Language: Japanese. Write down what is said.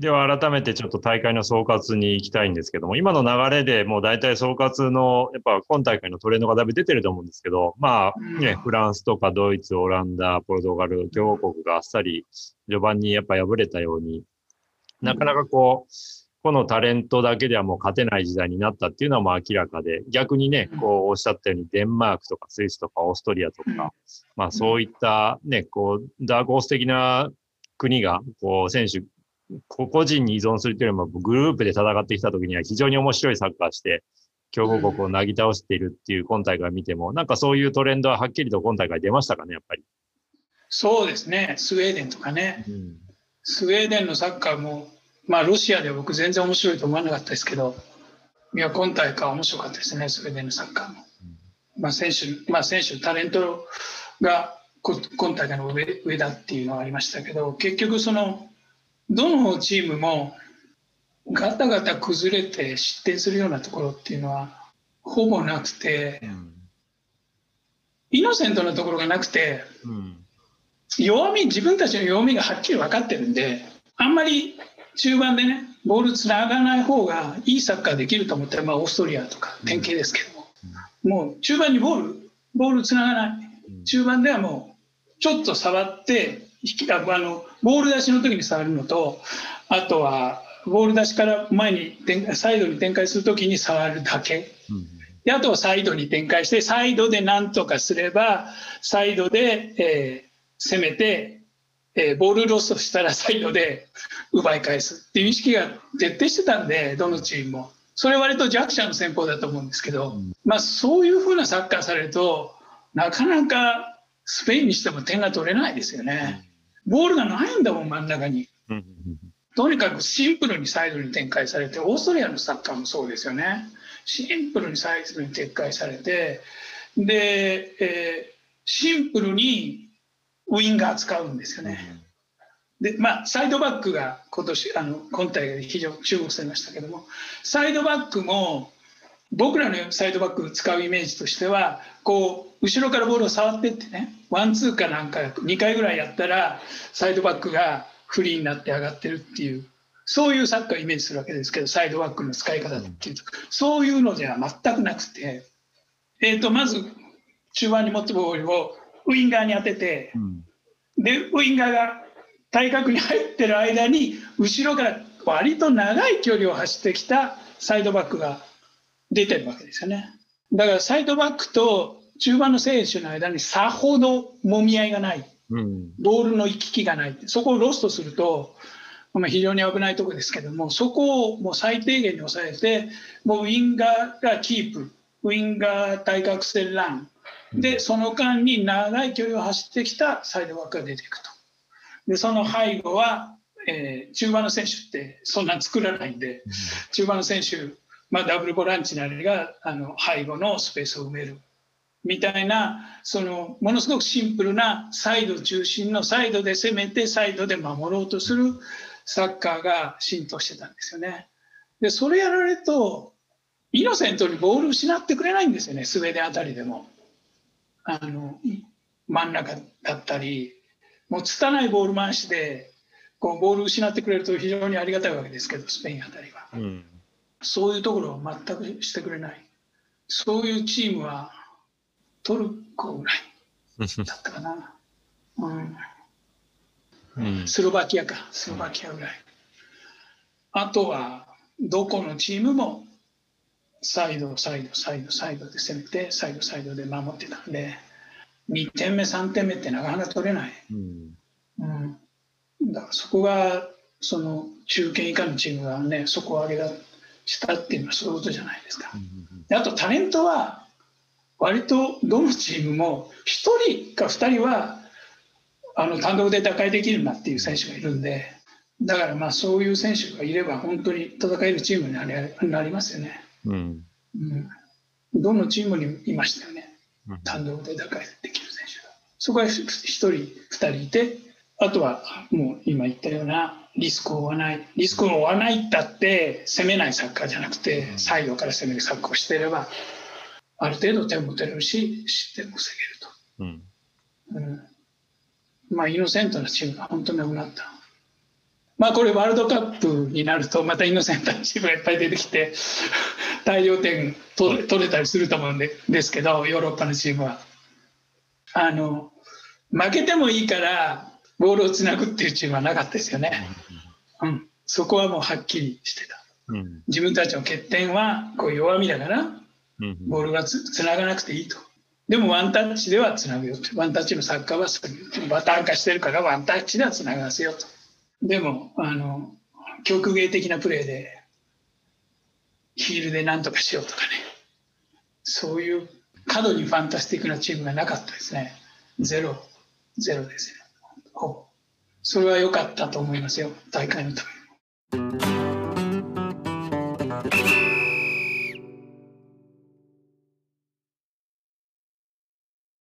では改めてちょっと大会の総括に行きたいんですけども、今の流れでもう大体総括の、やっぱ今大会のトレンドがだいぶ出てると思うんですけど、まあね、フランスとかドイツ、オランダ、ポルトガル、強豪国があっさり序盤にやっぱ敗れたように、なかなかこう、このタレントだけではもう勝てない時代になったっていうのはもう明らかで、逆にね、こうおっしゃったようにデンマークとかスイスとかオーストリアとか、まあそういったね、こう、ダークホース的な国が、こう選手、個人に依存するというよりもグループで戦ってきた時には非常に面白いサッカーして、強豪国をなぎ倒しているっていう今大会見ても、なんかそういうトレンドははっきりと今大会出ましたかね、やっぱり。そうですね、スウェーデンとかね。うん、スウェーデンのサッカーもまあ、ロシアでは僕全然面白いと思わなかったですけど、いや、今大会面白かったですね、スウェーデンのサッカーも。まあ、選手、まあ、選手、タレントが今大会の上上だっていうのはありましたけど、結局その、どのチームもガタガタ崩れて失点するようなところっていうのはほぼなくて、うん、イノセントなところがなくて、うん、弱み、自分たちの弱みがはっきり分かってるんで、あんまり中盤でね、ボールつながない方がいいサッカーできると思ったら、まあ、オーストリアとか典型ですけども、もう中盤にボール、ボールつながない。中盤ではもう、ちょっと触って、引きあのボール出しの時に触るのと、あとは、ボール出しから前にサイドに展開するときに触るだけ。であとはサイドに展開して、サイドでなんとかすれば、サイドで、えー、攻めて、えー、ボールロストしたら サイドで奪い返すっていう意識が徹底してたんで、どのチームも。それ割と弱者の戦法だと思うんですけど、まあそういうふうなサッカーされると、なかなかスペインにしても点が取れないですよね。ボールがないんだもん、真ん中に。とにかくシンプルにサイドに展開されて、オーストリアのサッカーもそうですよね。シンプルにサイドに展開されて、で、えー、シンプルにウインガー使うんですよね。でまあ、サイドバックが今年あの今大会で非常に注目されましたけどもサイドバックも僕らのサイドバック使うイメージとしてはこう後ろからボールを触ってってねワンツーかなんか2回ぐらいやったらサイドバックがフリーになって上がってるっていうそういうサッカーをイメージするわけですけどサイドバックの使い方っていうと。そういうのでは全くなくて、えー、とまず中盤に持ってボールをウインガーに当てて、うん、でウインガーが対角に入ってる間に後ろから割と長い距離を走ってきたサイドバックが出てるわけですよね。だからサイドバックと中盤の選手の間にさほどもみ合いがない、うん、ボールの行き来がない。そこをロストすると、まあ、非常に危ないところですけどもそこをもう最低限に抑えてもうウィンガーがキープ。ウィンガー対角線ラン。でその間に長い距離を走ってきたサイドバックが出ていくと。でその背後は、えー、中盤の選手ってそんな作らないんで、中盤の選手、まあ、ダブルボランチなりがあの背後のスペースを埋める。みたいなそのものすごくシンプルなサイド中心のサイドで攻めてサイドで守ろうとするサッカーが浸透してたんですよね。でそれやられるとイノセントにボール失ってくれないんですよね。スウェーデンあたりでも。あの真ん中だったり。もう拙いボール回しでこうボール失ってくれると非常にありがたいわけですけどスペインあたりは、うん、そういうところを全くしてくれない。そういうチームはトルコぐらいだったかな、うん。うん、スロバキアか。スロバキアぐらい。あとはどこのチームもサイドサイドサイドサイドで攻めてサイドサイドで守ってたんで2点目3点目ってなかなか取れない、うん、うん、だからそこがその中堅以下のチームがね底上げだしたっていうのはそういうことじゃないですか、であとタレントは割とどのチームも1人か2人はあの単独で打開できるなっていう選手がいるんでだからまあそういう選手がいれば本当に戦えるチームになりますよね、うん、うん、どのチームにいましたよね。単独で打開できる選手が。そこは1人、2人いて、あとはもう今言ったようなリスクを負わない。リスクを負わないったって攻めないサッカーじゃなくて、サイドから攻めるサッカーをしていれば、ある程度点も取れるし、失点も防げると。うん、うん、まあ、イノセントなチームが本当になくなった。まあこれワールドカップになるとまたイノセントなチームがいっぱい出てきて 大量点取取れたりすると思うんでですけどヨーロッパのチームはあの負けてもいいからボールをつなぐっていうチームはなかったですよね、うん、そこはもうはっきりしてた、うん、自分たちの欠点はこう弱みだから、ボールがつつながなくていいと。でもワンタッチではつなぐよと。ワンタッチのサッカーはバターン化してるからワンタッチではつながせよと。でもあの曲芸的なプレーでヒールで何とかしようとかね。そういう過度にファンタスティックなチームがなかったですね。ゼロゼロですねそれは良かったと思いますよ。大会のため。に